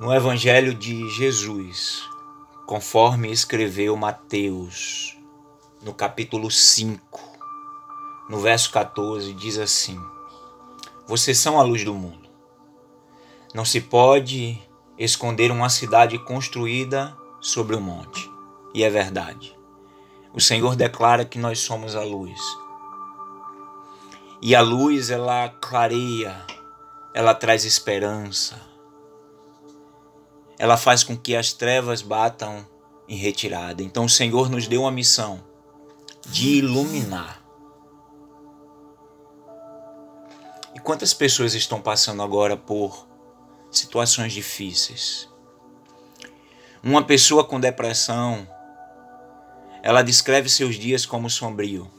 No Evangelho de Jesus, conforme escreveu Mateus, no capítulo 5, no verso 14, diz assim: Vocês são a luz do mundo. Não se pode esconder uma cidade construída sobre um monte. E é verdade. O Senhor declara que nós somos a luz. E a luz, ela clareia, ela traz esperança. Ela faz com que as trevas batam em retirada. Então o Senhor nos deu uma missão de iluminar. E quantas pessoas estão passando agora por situações difíceis? Uma pessoa com depressão, ela descreve seus dias como sombrio.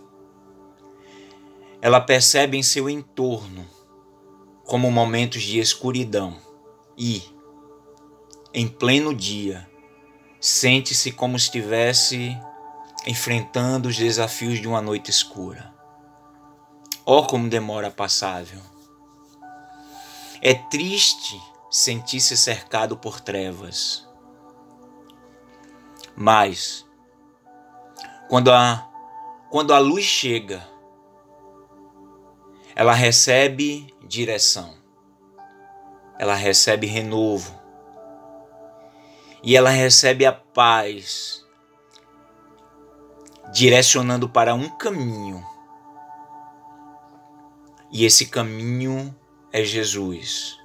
Ela percebe em seu entorno como momentos de escuridão e, em pleno dia, sente-se como se estivesse enfrentando os desafios de uma noite escura. Oh, como demora passável! É triste sentir-se cercado por trevas. Mas, quando a, quando a luz chega, ela recebe direção, ela recebe renovo, e ela recebe a paz, direcionando para um caminho. E esse caminho é Jesus.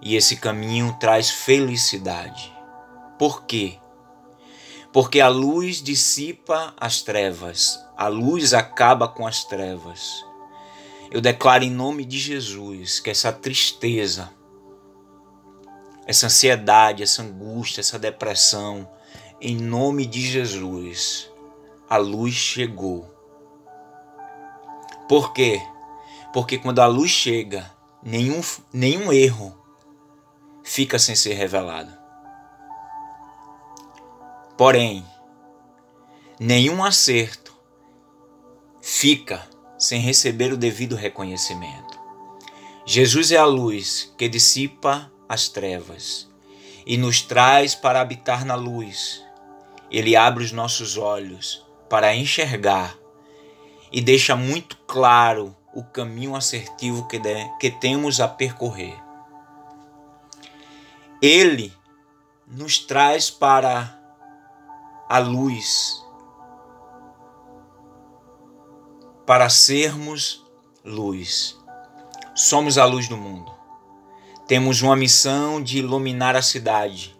E esse caminho traz felicidade. Por quê? Porque a luz dissipa as trevas, a luz acaba com as trevas. Eu declaro em nome de Jesus que essa tristeza, essa ansiedade, essa angústia, essa depressão, em nome de Jesus, a luz chegou. Por quê? Porque quando a luz chega, nenhum, nenhum erro fica sem ser revelado. Porém, nenhum acerto fica sem receber o devido reconhecimento. Jesus é a luz que dissipa as trevas e nos traz para habitar na luz. Ele abre os nossos olhos para enxergar e deixa muito claro o caminho assertivo que, de, que temos a percorrer. Ele nos traz para a luz, para sermos luz. Somos a luz do mundo. Temos uma missão de iluminar a cidade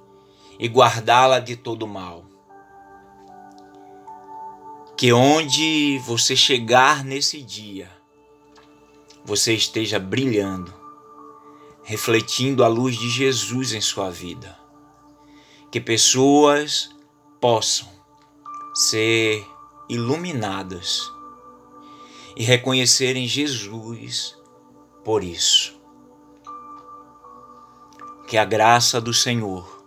e guardá-la de todo mal. Que onde você chegar nesse dia, você esteja brilhando, refletindo a luz de Jesus em sua vida. Que pessoas possam ser iluminadas e reconhecerem Jesus por isso que a graça do Senhor,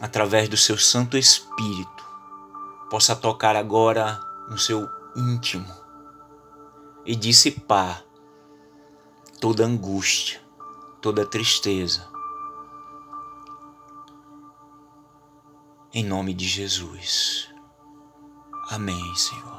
através do seu Santo Espírito, possa tocar agora no seu íntimo e dissipar toda angústia, toda tristeza. Em nome de Jesus. Amém, Senhor.